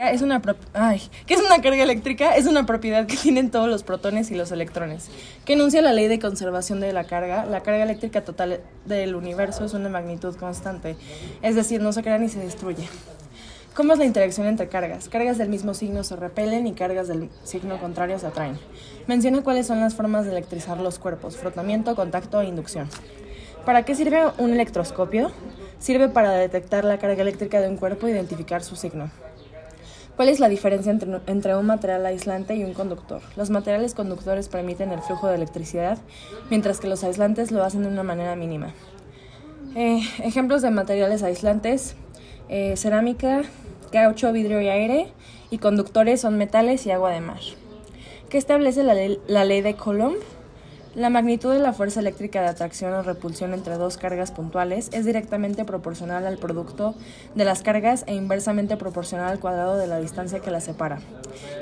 Es una Ay, ¿Qué es una carga eléctrica? Es una propiedad que tienen todos los protones y los electrones. Que enuncia la ley de conservación de la carga. La carga eléctrica total del universo es una magnitud constante. Es decir, no se crea ni se destruye. ¿Cómo es la interacción entre cargas? Cargas del mismo signo se repelen y cargas del signo contrario se atraen. Menciona cuáles son las formas de electrizar los cuerpos, frotamiento, contacto e inducción. ¿Para qué sirve un electroscopio? Sirve para detectar la carga eléctrica de un cuerpo e identificar su signo. ¿Cuál es la diferencia entre, un material aislante y un conductor? Los materiales conductores permiten el flujo de electricidad, mientras que los aislantes lo hacen de una manera mínima. Eh, ejemplos de materiales aislantes, eh, cerámica, caucho, vidrio y aire, y conductores son metales y agua de mar. ¿Qué establece la la ley de Coulomb? La magnitud de la fuerza eléctrica de atracción o repulsión entre dos cargas puntuales es directamente proporcional al producto de las cargas e inversamente proporcional al cuadrado de la distancia que las separa.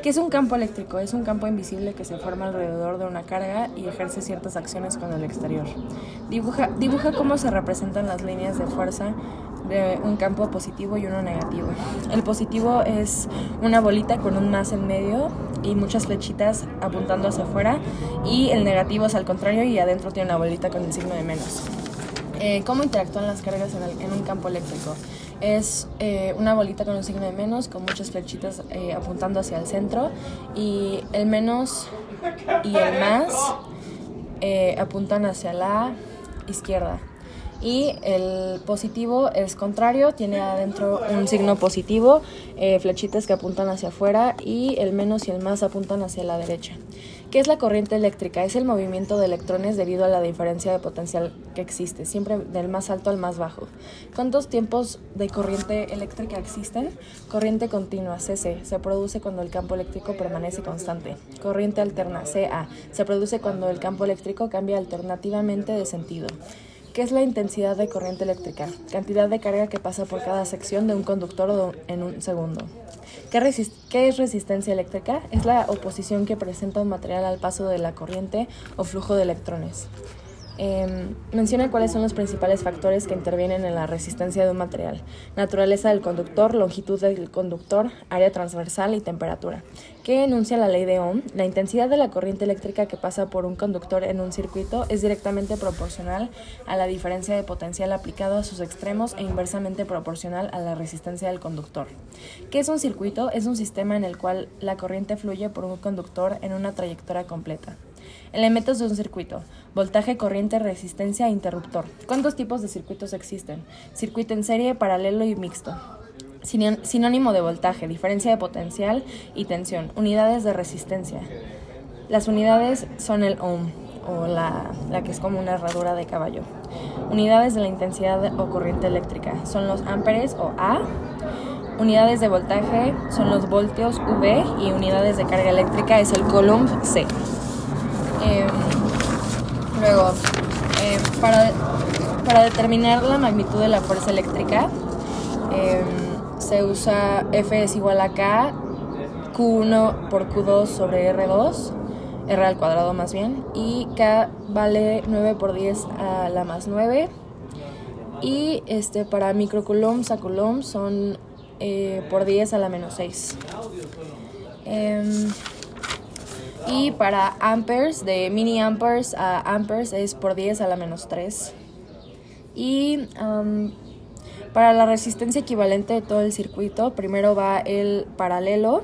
¿Qué es un campo eléctrico? Es un campo invisible que se forma alrededor de una carga y ejerce ciertas acciones con el exterior. Dibuja, dibuja cómo se representan las líneas de fuerza de un campo positivo y uno negativo. El positivo es una bolita con un más en medio y muchas flechitas apuntando hacia afuera y el negativo es al contrario y adentro tiene una bolita con el signo de menos. Eh, ¿Cómo interactúan las cargas en, un campo eléctrico? Es eh, una bolita con un signo de menos, con muchas flechitas eh, apuntando hacia el centro y el menos y el más apuntan hacia la izquierda y el positivo es contrario, tiene adentro un signo positivo, eh, flechitas que apuntan hacia afuera y el menos y el más apuntan hacia la derecha. ¿Qué es la corriente eléctrica? Es el movimiento de electrones debido a la diferencia de potencial que existe, siempre del más alto al más bajo. ¿Cuántos tiempos de corriente eléctrica existen? Corriente continua, CC, se produce cuando el campo eléctrico permanece constante. Corriente alterna, CA, se produce cuando el campo eléctrico cambia alternativamente de sentido. ¿Qué es la intensidad de corriente eléctrica? Cantidad de carga que pasa por cada sección de un conductor en un segundo. ¿Qué, es resistencia eléctrica? Es la oposición que presenta un material al paso de la corriente o flujo de electrones. Em, menciona cuáles son los principales factores que intervienen en la resistencia de un material. Naturaleza del conductor, longitud del conductor, área transversal y temperatura. ¿Qué enuncia la ley de Ohm? La intensidad de la corriente eléctrica que pasa por un conductor en un circuito es directamente proporcional a la diferencia de potencial aplicado a sus extremos e inversamente proporcional a la resistencia del conductor. ¿Qué es un circuito? Es un sistema en el cual la corriente fluye por un conductor en una trayectoria completa. Elementos de un circuito. Voltaje, corriente, resistencia e interruptor. ¿Cuántos tipos de circuitos existen? Circuito en serie, paralelo y mixto. Sinónimo de voltaje, diferencia de potencial y tensión. Unidades de resistencia. Las unidades son el ohm o la, la, que es como una herradura de caballo. Unidades de la intensidad o corriente eléctrica son los amperes o A. Unidades de voltaje son los voltios V y unidades de carga eléctrica es el coulomb C. Em, luego, em, para, para, determinar la magnitud de la fuerza eléctrica, em, se usa F es igual a K, Q1 por Q2 sobre R2, R al cuadrado más bien, y K vale 9 por 10 a la más 9. Y este, para microcoulombs a coulombs son eh, por 10 a la menos 6. Y para amperes, de mini amperes a amperes es por 10 a la menos 3. Y para la resistencia equivalente de todo el circuito, primero va el paralelo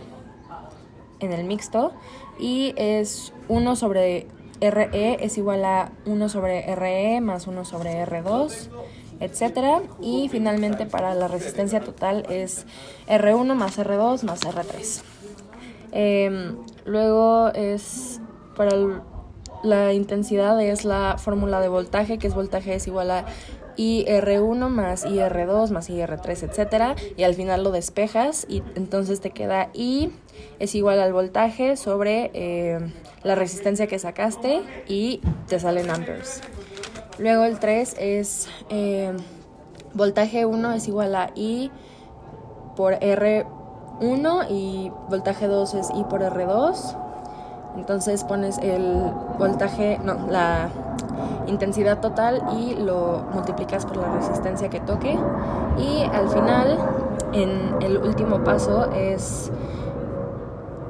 en el mixto y es 1 sobre RE es igual a 1 sobre RE más 1 sobre R2, etc. Y finalmente para la resistencia total es R1 más R2 más R3. Em, luego es para la intensidad es la fórmula de voltaje, que es voltaje es igual a IR1 más IR2 más IR3, etcétera, y al final lo despejas y entonces te queda I es igual al voltaje sobre em, la resistencia que sacaste y te salen amperes. Luego el 3 es em, voltaje 1 es igual a I por R 1 y voltaje 2 es I por R2. Entonces pones el voltaje, no, la intensidad total y lo multiplicas por la resistencia que toque. Y al final en el último paso es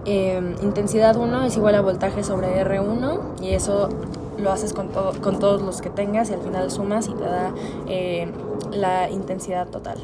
eh, intensidad 1 es igual a voltaje sobre R1 y eso lo haces con, con todos los que tengas y al final sumas y te da eh, la intensidad total.